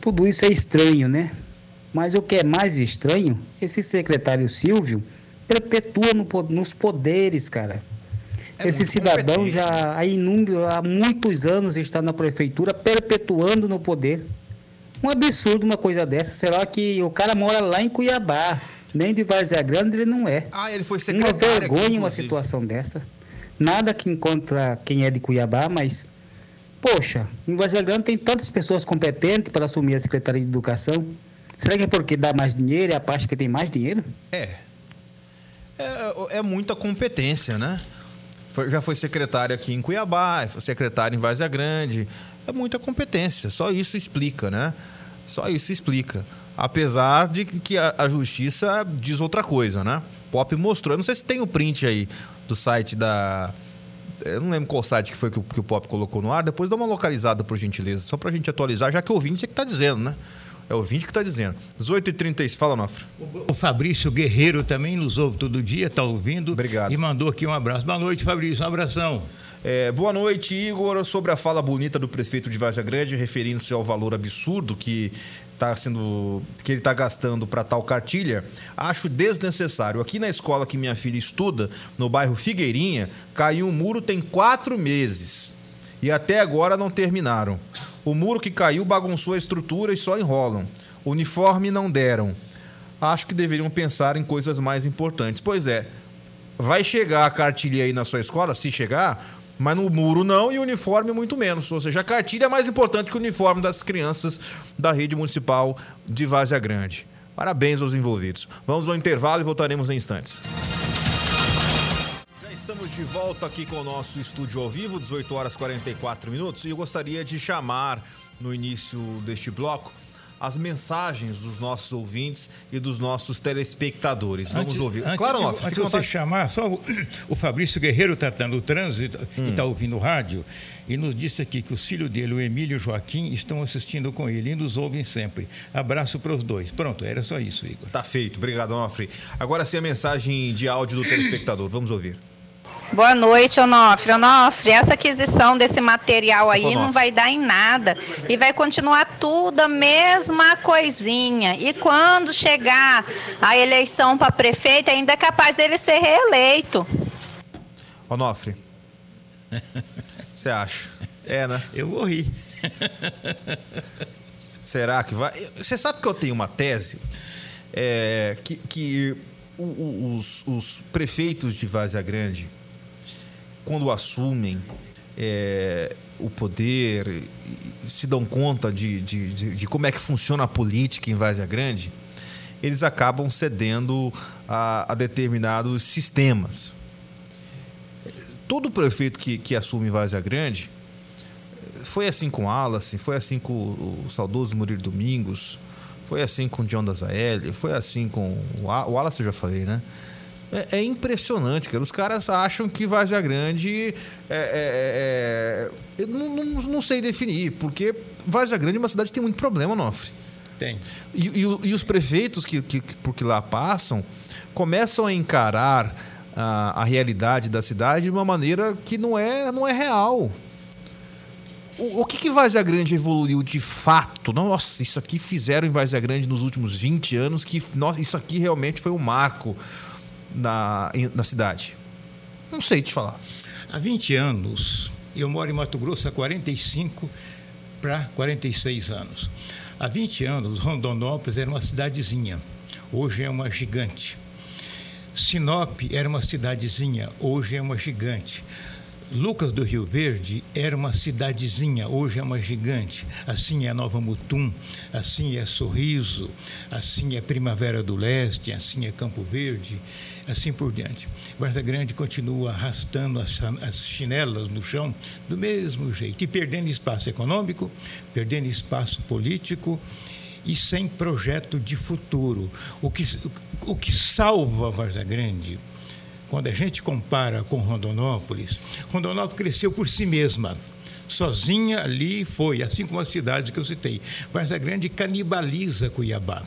Speaker 14: tudo isso é estranho, né? Mas o que é mais estranho, esse secretário Silvio perpetua no, nos poderes, cara. É esse cidadão já há, inúmero, há muitos anos está na prefeitura perpetuando no poder. Um absurdo uma coisa dessa. Será que o cara mora lá em Cuiabá? Nem de Várzea Grande ele não é.
Speaker 1: Ah, ele foi secretário.
Speaker 14: Uma vergonha aqui, uma situação dessa. Nada que encontra quem é de Cuiabá, mas. Poxa, em Várzea Grande tem tantas pessoas competentes para assumir a Secretaria de Educação. Será que é porque dá mais dinheiro e a parte que tem mais dinheiro?
Speaker 1: É. É, é muita competência, né? Foi, já foi secretário aqui em Cuiabá, foi secretário em Várzea Grande. É muita competência, só isso explica, né? Só isso explica. Apesar de que a, a justiça diz outra coisa, né? Pop mostrou, eu não sei se tem o print aí do site da. Eu não lembro qual site que foi que o, que o Pop colocou no ar. Depois dá uma localizada, por gentileza, só pra gente atualizar, já que o ouvinte é que tá dizendo, né? É o ouvinte que está dizendo. 18h36, fala, Nofre.
Speaker 2: O Fabrício Guerreiro também nos ouve todo dia, está ouvindo.
Speaker 1: Obrigado.
Speaker 2: E mandou aqui um abraço. Boa noite, Fabrício. Um abração.
Speaker 1: É, boa noite, Igor. Sobre a fala bonita do prefeito de Vargas Grande, referindo-se ao valor absurdo que tá sendo que ele está gastando para tal cartilha, acho desnecessário. Aqui na escola que minha filha estuda, no bairro Figueirinha, caiu um muro tem quatro meses e até agora não terminaram. O muro que caiu bagunçou a estrutura e só enrolam. Uniforme não deram. Acho que deveriam pensar em coisas mais importantes. Pois é, vai chegar a cartilha aí na sua escola, se chegar, mas no muro não e o uniforme muito menos. Ou seja, a cartilha é mais importante que o uniforme das crianças da rede municipal de Várzea Grande. Parabéns aos envolvidos. Vamos ao intervalo e voltaremos em instantes. Já estamos de volta aqui com o nosso estúdio ao vivo, 18 horas 44 minutos, e eu gostaria de chamar no início deste bloco as mensagens dos nossos ouvintes e dos nossos telespectadores. Vamos
Speaker 2: antes,
Speaker 1: ouvir.
Speaker 2: Antes
Speaker 1: claro, não.
Speaker 2: Antes de você chamar, só o, (coughs) o Fabrício Guerreiro está no trânsito hum. e está ouvindo o rádio e nos disse aqui que os filhos dele, o Emílio e o Joaquim, estão assistindo com ele e nos ouvem sempre. Abraço para os dois. Pronto, era só isso, Igor.
Speaker 1: Tá feito. Obrigado, Onofre. Agora sim a mensagem de áudio do telespectador. Vamos ouvir.
Speaker 15: Boa noite, Onofre. Onofre, essa aquisição desse material aí não vai dar em nada e vai continuar tudo a mesma coisinha. E quando chegar a eleição para prefeito, ainda é capaz dele ser reeleito.
Speaker 1: Onofre, (laughs) você acha? É, né?
Speaker 2: Eu vou rir.
Speaker 1: Será que vai? Você sabe que eu tenho uma tese é, que, que os, os prefeitos de Várzea Grande quando assumem é, o poder, se dão conta de, de, de, de, como é que funciona a política em Várzea Grande, eles acabam cedendo a, a determinados sistemas. Todo prefeito que, que assume Várzea Grande foi assim com Wallace, foi assim com o, saudoso Murilo Domingos, foi assim com o John Dazael, foi assim com o Wallace, eu já falei, né? É, é, impressionante, cara. Os caras acham que Várzea Grande é, é, é, é eu não, não, não, sei definir, porque Várzea Grande é uma cidade que tem muito problema, Nofre.
Speaker 2: Tem.
Speaker 1: E, e, e os prefeitos que, que, que por que lá passam começam a encarar a, a realidade da cidade de uma maneira que não é, não é real. O, o que, que Várzea Grande evoluiu de fato? Nossa, isso aqui fizeram em Várzea Grande nos últimos 20 anos, que nossa, isso aqui realmente foi um marco na, na cidade? Não sei te falar.
Speaker 2: Há 20 anos, eu moro em Mato Grosso há 45 para 46 anos. Há 20 anos, Rondonópolis era uma cidadezinha, hoje é uma gigante. Sinop era uma cidadezinha, hoje é uma gigante. Lucas do Rio Verde era uma cidadezinha, hoje é uma gigante. Assim é Nova Mutum, assim é Sorriso, assim é Primavera do Leste, assim é Campo Verde, assim por diante. Varza Grande continua arrastando as, as chinelas no chão do mesmo jeito e perdendo espaço econômico, perdendo espaço político e sem projeto de futuro. O que, o que salva Varza Grande, quando a gente compara com Rondonópolis, Rondonópolis cresceu por si mesma sozinha ali foi, assim como as cidades que eu citei. Varza Grande canibaliza Cuiabá.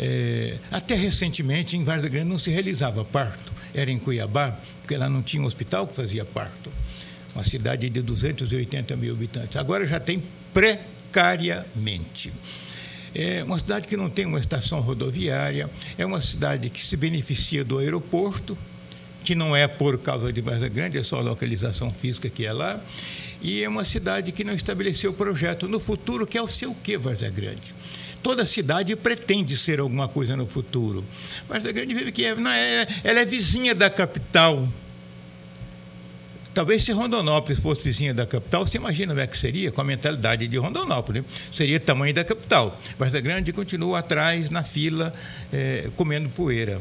Speaker 2: É, até recentemente, em Varda Grande não se realizava parto. Era em Cuiabá, porque lá não tinha um hospital que fazia parto. Uma cidade de 280 mil habitantes. Agora já tem precariamente. É uma cidade que não tem uma estação rodoviária, é uma cidade que se beneficia do aeroporto, que não é por causa de Varda Grande, é só a localização física que é lá. E é uma cidade que não estabeleceu projeto no futuro, que é o seu quê, Varza Grande? Toda cidade pretende ser alguma coisa no futuro. Varza Grande vive que é, é, ela é vizinha da capital. Talvez se Rondonópolis fosse vizinha da capital, você imagina como é que seria com a mentalidade de Rondonópolis. Né? Seria tamanho da capital. Varza Grande continua atrás na fila, é, comendo poeira.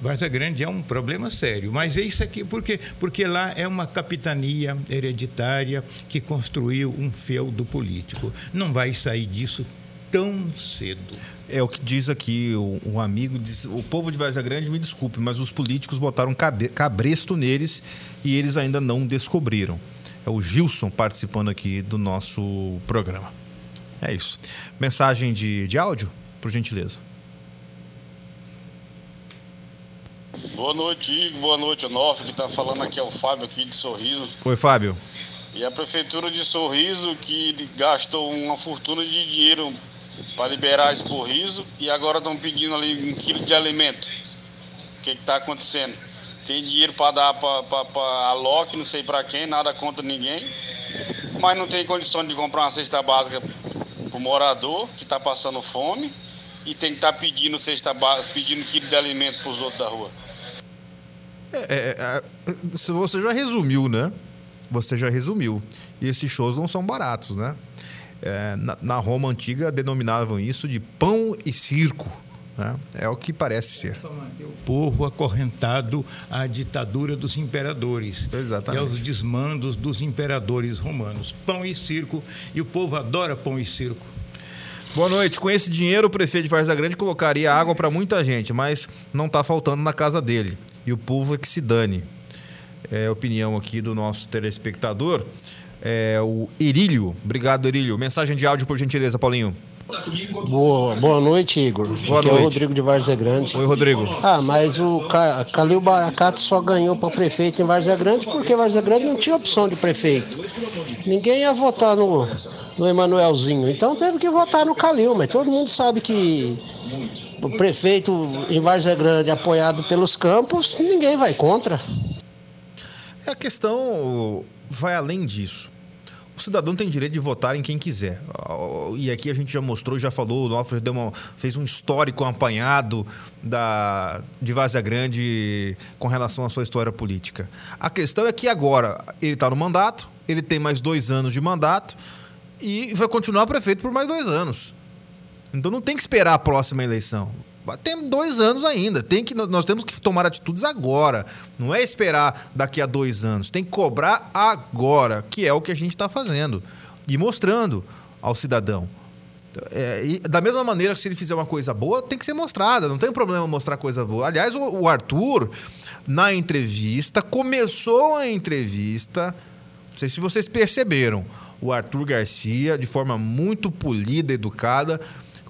Speaker 2: Varza Grande é um problema sério. Mas é isso aqui, por quê? Porque lá é uma capitania hereditária que construiu um feudo político. Não vai sair disso tão cedo.
Speaker 1: É o que diz aqui um, amigo, diz, o povo de Varza Grande me desculpe, mas os políticos botaram cabresto neles e eles ainda não descobriram. É o Gilson participando aqui do nosso programa. É isso. Mensagem de, de áudio, por gentileza.
Speaker 16: Boa noite, Igor. Boa noite, Onofre, que está falando aqui é o Fábio aqui de Sorriso.
Speaker 1: Oi, Fábio.
Speaker 16: E a prefeitura de Sorriso que gastou uma fortuna de dinheiro para liberar esse Sorriso e agora estão pedindo ali um quilo de alimento. O que está acontecendo? Tem dinheiro para dar para a Loki, não sei para quem, nada contra ninguém, mas não tem condição de comprar uma cesta básica para o morador que está passando fome e tem que estar tá pedindo cesta básica, pedindo quilo de alimento para os outros da rua.
Speaker 1: É, é, é, você já resumiu, né? Você já resumiu. E esses shows não são baratos, né? É, na, na, Roma antiga denominavam isso de pão e circo. Né? É o que parece ser.
Speaker 2: O povo acorrentado à ditadura dos imperadores.
Speaker 1: Exatamente.
Speaker 2: E aos desmandos dos imperadores romanos. Pão e circo. E o povo adora pão e circo.
Speaker 1: Boa noite. Com esse dinheiro, o prefeito de Varza Grande colocaria água para muita gente, mas não está faltando na casa dele e o povo é que se dane. É a opinião aqui do nosso telespectador. É o Erílio. Obrigado, Erílio. Mensagem de áudio, por gentileza, Paulinho.
Speaker 17: Boa, boa noite, Igor.
Speaker 1: Boa Aqui noite. é
Speaker 17: o Rodrigo de Várzea Grande.
Speaker 1: Oi, Rodrigo.
Speaker 17: Ah, mas o Calil Baracato só ganhou para prefeito em Várzea Grande porque Várzea Grande não tinha opção de prefeito. Ninguém ia votar no, no Emanuelzinho. Então teve que votar no Calil, mas todo mundo sabe que o prefeito em Várzea Grande apoiado pelos campos, ninguém vai contra.
Speaker 1: É, a questão vai além disso. O cidadão tem direito de votar em quem quiser. E aqui a gente já mostrou, já falou, o Nofre uma, fez um histórico apanhado da, de Várzea Grande com relação à sua história política. A questão é que agora ele está no mandato, ele tem mais dois anos de mandato e vai continuar prefeito por mais dois anos. Então não tem que esperar a próxima eleição. Tem dois anos ainda. Tem que, nós temos que tomar atitudes agora. Não é esperar daqui a dois anos. Tem que cobrar agora, que é o que a gente está fazendo. E mostrando ao cidadão. É, da mesma maneira que se ele fizer uma coisa boa, tem que ser mostrada. Não tem problema mostrar coisa boa. Aliás, o, o Arthur, na entrevista, começou a entrevista. Não sei se vocês perceberam. O Arthur Garcia, de forma muito polida, educada,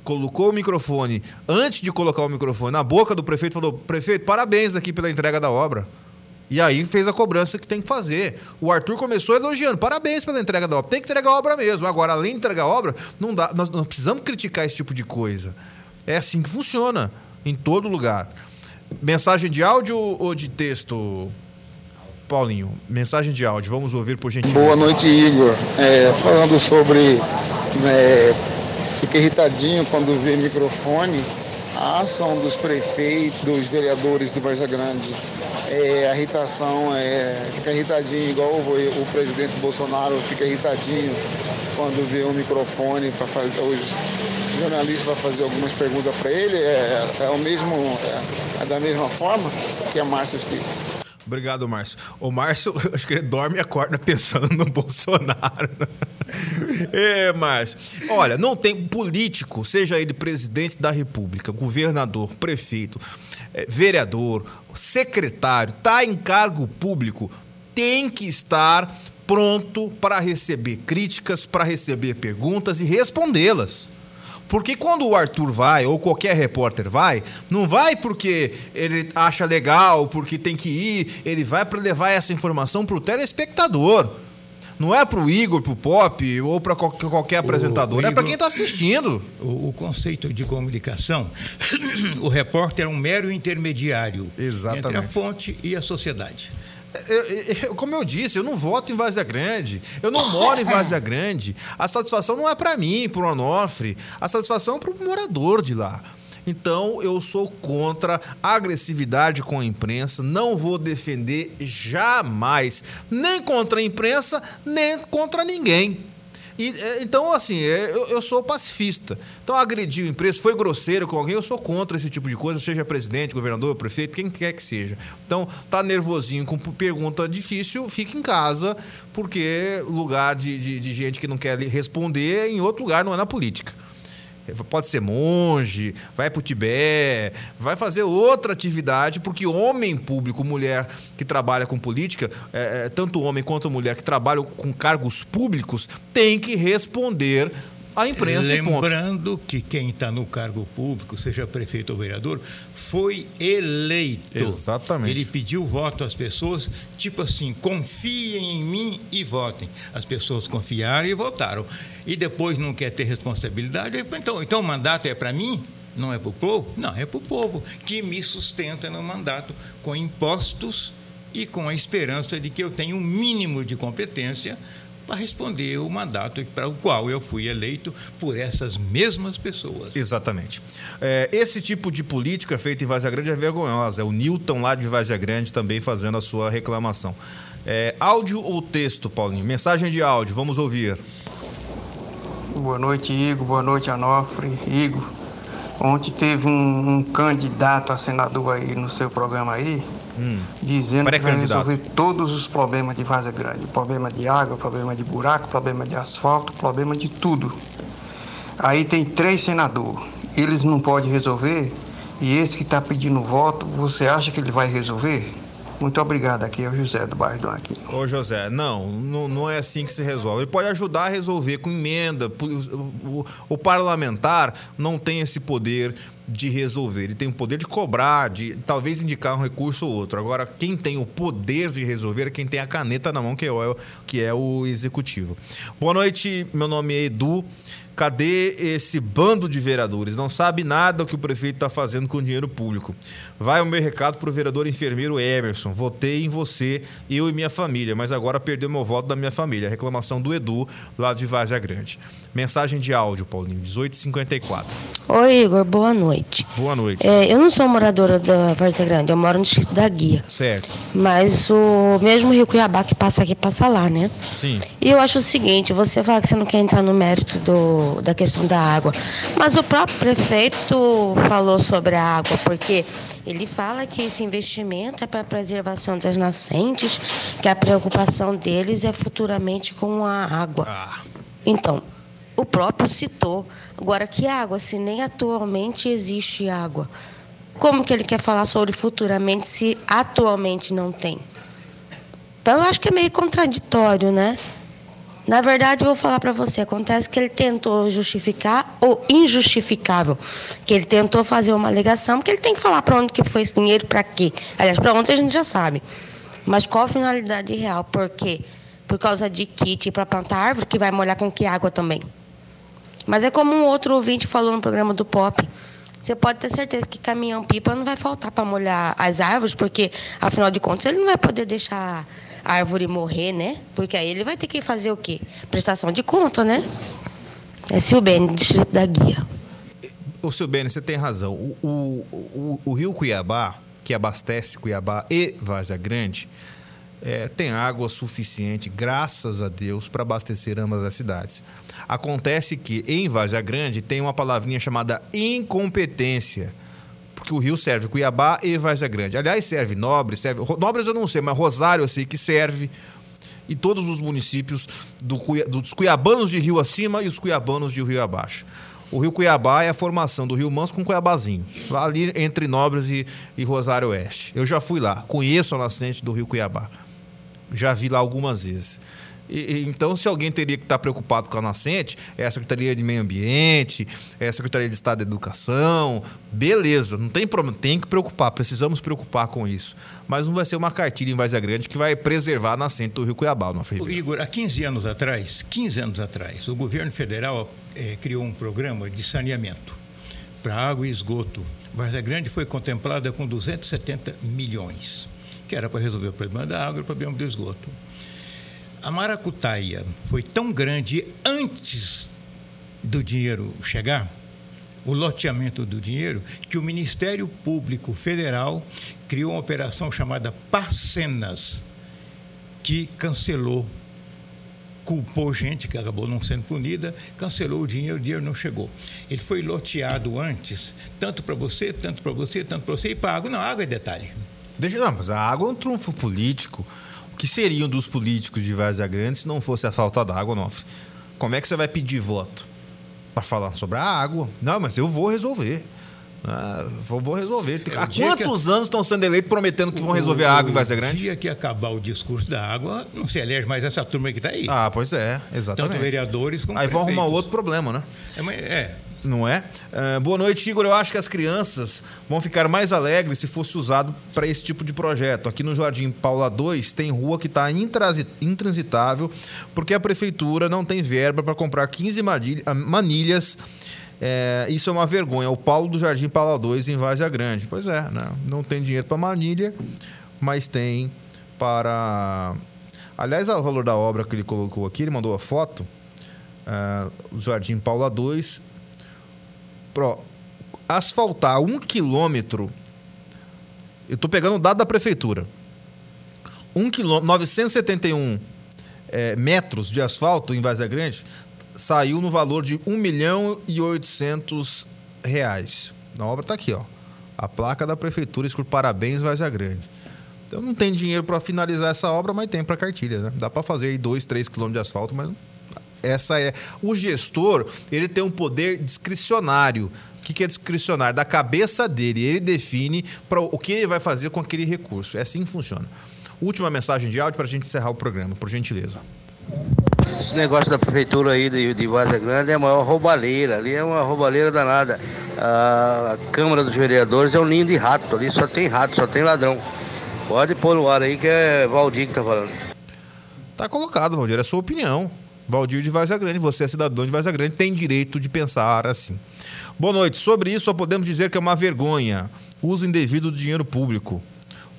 Speaker 1: colocou o microfone, antes de colocar o microfone na boca do prefeito, falou: prefeito, parabéns aqui pela entrega da obra. E aí fez a cobrança que tem que fazer. O Arthur começou elogiando, parabéns pela entrega da obra. Tem que entregar a obra mesmo. Agora, além de entregar a obra, não dá, nós não precisamos criticar esse tipo de coisa. É assim que funciona em todo lugar. Mensagem de áudio ou de texto? Paulinho, mensagem de áudio, vamos ouvir por gentileza.
Speaker 18: Boa noite, Igor. É, falando sobre é, fica irritadinho quando vê microfone. A ação dos prefeitos, dos vereadores do Varza Grande, é, a irritação é, fica irritadinho, igual o, o presidente Bolsonaro fica irritadinho quando vê um microfone para fazer os jornalistas para fazer algumas perguntas para ele. É, é, o mesmo, é, é da mesma forma que a Márcia Stiff.
Speaker 1: Obrigado, Márcio. O Márcio, (laughs) acho que ele dorme e acorda pensando no (laughs) Bolsonaro. (laughs) é, Márcio. Olha, não tem político, seja ele presidente da República, governador, prefeito, é, vereador, secretário, tá em cargo público, tem que estar pronto para receber críticas, para receber perguntas e respondê-las. Porque quando o Arthur vai, ou qualquer repórter vai, não vai porque ele acha legal, porque tem que ir, ele vai para levar essa informação para o telespectador. Não é pro Igor, pro Pop ou para qualquer, apresentador, o, o é para quem está assistindo.
Speaker 2: O, o, conceito de comunicação, (coughs) o repórter é um mero intermediário
Speaker 1: Exatamente.
Speaker 2: entre a fonte e a sociedade.
Speaker 1: Eu, eu, como eu disse, eu não voto em Várzea Grande. Eu não moro em Várzea (laughs) Grande. A satisfação não é para mim, para o Onofre. A satisfação é para o morador de lá. Então eu sou contra a agressividade com a imprensa, não vou defender jamais, nem contra a imprensa, nem contra ninguém. E, é, então, assim, é, eu, eu, sou pacifista. Então, agredir o imprensa, foi grosseiro com alguém, eu sou contra esse tipo de coisa, seja presidente, governador, prefeito, quem quer que seja. Então, tá nervosinho com pergunta difícil, fica em casa, porque lugar de, de, de gente que não quer responder é em outro lugar, não é na política pode ser monge, vai para o Tibete, vai fazer outra atividade, porque homem público, mulher que trabalha com política, é, é, tanto homem quanto mulher que trabalham com cargos públicos, tem que responder a imprensa.
Speaker 2: Lembrando que quem está no cargo público, seja prefeito ou vereador, foi eleito.
Speaker 1: Exatamente.
Speaker 2: Ele pediu voto às pessoas, tipo assim, confiem em mim e votem. As pessoas confiaram e votaram. E depois não quer ter responsabilidade, então, então o mandato é para mim? Não é para o povo? Não, é para o povo, que me sustenta no mandato com impostos e com a esperança de que eu tenha um mínimo de competência para responder o mandato para o qual eu fui eleito por essas mesmas pessoas.
Speaker 1: Exatamente. É, esse tipo de política feita em Vazia Grande é vergonhosa. É o Newton lá de Vazia Grande também fazendo a sua reclamação. É, áudio ou texto, Paulinho? Mensagem de áudio, vamos ouvir.
Speaker 19: Boa noite, Igor. Boa noite, Anofre. Igor, ontem teve um, um candidato a senador aí no seu programa aí, hum. dizendo que vai resolver todos os problemas de Vaza Grande. Problema de água, problema de buraco, problema de asfalto, problema de tudo. Aí tem três senadores. Eles não podem resolver. E esse que está pedindo voto, você acha que ele vai resolver? Muito obrigado. Aqui é o José do bairro do Aquino.
Speaker 1: Ô José, não, não, não é assim que se resolve. Ele pode ajudar a resolver com emenda. O, o, o parlamentar não tem esse poder de resolver. Ele tem o poder de cobrar, de talvez indicar um recurso ou outro. Agora, quem tem o poder de resolver é quem tem a caneta na mão, que é o, que é o executivo. Boa noite, meu nome é Edu. Cadê esse bando de vereadores? Não sabe nada o que o prefeito está fazendo com o dinheiro público. Vai o meu recado para o vereador enfermeiro Emerson. Votei em você, eu e minha família, mas agora perdeu meu voto da minha família. Reclamação do Edu, lá de Vazia Grande. Mensagem de áudio, Paulinho, 1854.
Speaker 20: Oi, Igor, boa noite.
Speaker 1: Boa noite.
Speaker 20: É, eu não sou moradora da Várzea Grande, eu moro no distrito da Guia.
Speaker 1: Certo.
Speaker 20: Mas o mesmo Rio Cuiabá que passa aqui, passa lá, né?
Speaker 1: Sim.
Speaker 20: E eu acho o seguinte, você fala que você não quer entrar no mérito do, da questão da água, mas o próprio prefeito falou sobre a água, porque ele fala que esse investimento é para a preservação das nascentes, que a preocupação deles é futuramente com a água. Ah. Então, o próprio citou. Agora, que água? Se nem atualmente existe água. Como que ele quer falar sobre futuramente se atualmente não tem? Então, eu acho que é meio contraditório, né? Na verdade, eu vou falar para você, acontece que ele tentou justificar o injustificável, que ele tentou fazer uma alegação, porque ele tem que falar para onde que foi esse dinheiro, para quê. Aliás, para onde a gente já sabe. Mas qual a finalidade real? Por quê? Por causa de kit para plantar árvore, que vai molhar com que água também? Mas é como um outro ouvinte falou no programa do Pop. Você pode ter certeza que caminhão-pipa não vai faltar para molhar as árvores, porque, afinal de contas, ele não vai poder deixar a árvore morrer, né? Porque aí ele vai ter que fazer o quê? Prestação de conta, né? É Silbene, distrito da Guia.
Speaker 1: O Silbene, você tem razão. O, o, o, o, rio Cuiabá, que abastece Cuiabá e Várzea Grande, é, tem água suficiente, graças a Deus, para abastecer ambas as cidades. Acontece que em Várzea Grande tem uma palavrinha chamada incompetência. Porque o rio serve Cuiabá e Várzea Grande. Aliás, serve Nobre, serve. Nobres eu não sei, mas Rosário eu sei que serve. E todos os municípios do, dos cuiabanos de rio acima e os cuiabanos de rio abaixo. O rio Cuiabá é a formação do Rio Manso com Cuiabazinho, lá ali entre Nobres e, e Rosário Oeste. Eu já fui lá, conheço a nascente do rio Cuiabá. Já vi lá algumas vezes. E, então, se alguém teria que estar preocupado com a nascente, é a Secretaria de Meio Ambiente, é a Secretaria de Estado da Educação, beleza, não tem problema, tem que preocupar, precisamos preocupar com isso. Mas não vai ser uma cartilha em Vazia Grande que vai preservar a nascente do Rio Cuiabá, não
Speaker 2: é, Igor, há 15 anos atrás, 15 anos atrás, o governo federal é, criou um programa de saneamento para água e esgoto. Vazia Grande foi contemplada com 270 milhões, que era para resolver o problema da água e o problema do esgoto a maracutaia foi tão grande antes do dinheiro chegar, o loteamento do dinheiro, que o Ministério Público Federal criou uma operação chamada Parcenas, que cancelou, culpou gente que acabou não sendo punida, cancelou o dinheiro, o dinheiro não chegou. Ele foi loteado antes, tanto para você, tanto para você, tanto para você, e para a água. Não, a água é detalhe.
Speaker 1: Deixa, não, mas a água é um trunfo político que seriam dos políticos de Várzea Grande se não fosse a falta d'água, Nofre? Como é que você vai pedir voto? Para falar sobre a água? Não, mas eu vou resolver. Ah, vou, resolver. É, Há quantos que... anos estão sendo eleitos prometendo que vão resolver o, a água em Várzea Grande?
Speaker 2: O dia que acabar o discurso da água, não se elege mais essa turma que está aí.
Speaker 1: Ah, pois é, exatamente.
Speaker 2: Tanto vereadores como
Speaker 1: Aí vão arrumar outro problema, né?
Speaker 2: É, é
Speaker 1: não é? Uh, boa noite, Igor. Eu acho que as crianças vão ficar mais alegres se fosse usado para esse tipo de projeto. Aqui no Jardim Paula 2 tem rua que está intransitável porque a prefeitura não tem verba para comprar 15 ah, manilhas. É, isso é uma vergonha. O Paulo do Jardim Paula 2 em Várzea Grande. Pois é, né? não tem dinheiro para manilha, mas tem para. Aliás, o valor da obra que ele colocou aqui, ele mandou a foto. Uh, Jardim Paula 2 pro, asfaltar um quilômetro, eu estou pegando o dado da prefeitura, um quilômetro, 971 é, metros de asfalto em Vazia Grande saiu no valor de 1 milhão e 800 reais. A obra está aqui, ó. A placa da prefeitura escrito parabéns Vazia Grande. Então não tem dinheiro para finalizar essa obra, mas tem para cartilha, né? Dá para fazer aí 2, 3 quilômetros de asfalto, mas essa é. O gestor, ele tem um poder discricionário. O que é discricionário? Da cabeça dele. Ele define pra, o que ele vai fazer com aquele recurso. É assim que funciona. Última mensagem de áudio para a gente encerrar o programa, por gentileza.
Speaker 21: Esse negócio da prefeitura aí de, de Vaza Grande é a maior roubalheira. Ali é uma roubalheira danada. A Câmara dos Vereadores é um ninho de rato. Ali só tem rato, só tem ladrão. Pode pôr no ar aí que é Valdir que tá falando.
Speaker 1: Tá colocado, Valdir. É a sua opinião. Valdir de Vaza Grande, você é cidadão de Vaza Grande, tem direito de pensar assim. Boa noite. Sobre isso, só podemos dizer que é uma vergonha. Uso indevido do dinheiro público.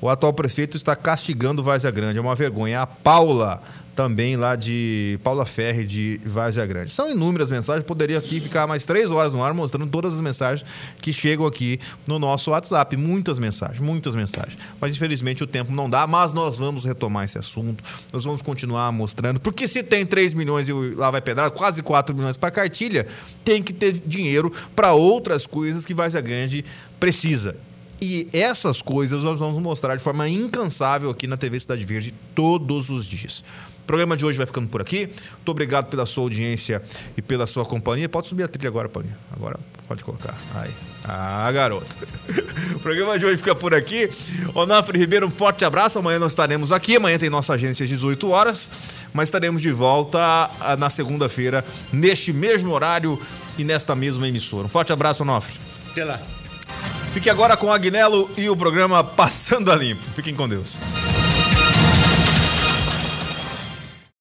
Speaker 1: O atual prefeito está castigando Vaza Grande. É uma vergonha. A Paula também lá de Paula Ferre de Várzea Grande. São inúmeras mensagens, poderia aqui ficar mais três horas no ar mostrando todas as mensagens que chegam aqui no nosso WhatsApp. Muitas mensagens, muitas mensagens. Mas infelizmente o tempo não dá, mas nós vamos retomar esse assunto, nós vamos continuar mostrando, porque se tem 3 milhões e lá vai pedrada, quase 4 milhões para cartilha, tem que ter dinheiro para outras coisas que Várzea Grande precisa. E essas coisas nós vamos mostrar de forma incansável aqui na TV Cidade Verde todos os dias. O programa de hoje vai ficando por aqui. Muito obrigado pela sua audiência e pela sua companhia. Pode subir a trilha agora, Paulinho. Agora pode colocar. Aí. Ah, garoto. (laughs) o programa de hoje fica por aqui. Onofre Ribeiro, um forte abraço. Amanhã nós estaremos aqui. Amanhã tem nossa agência às 18 horas. Mas estaremos de volta ah, na segunda-feira, neste mesmo horário e nesta mesma emissora. Um forte abraço, Onofre.
Speaker 2: Até lá.
Speaker 1: Fique agora com o Agnello e o programa Passando a Limpo. Fiquem com Deus.